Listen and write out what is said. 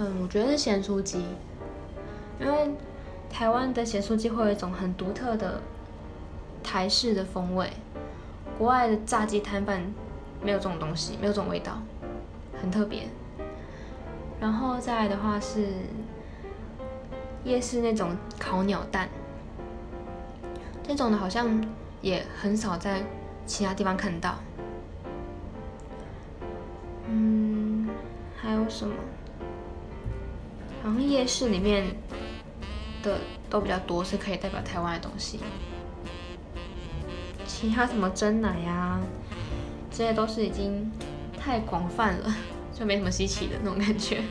嗯，我觉得是咸酥鸡，因为台湾的咸酥鸡会有一种很独特的台式的风味，国外的炸鸡摊贩没有这种东西，没有这种味道，很特别。然后再来的话是夜市那种烤鸟蛋，这种的好像也很少在其他地方看到。嗯，还有什么？好像夜市里面的都比较多，是可以代表台湾的东西。其他什么蒸奶呀，这些都是已经太广泛了，就没什么稀奇的那种感觉。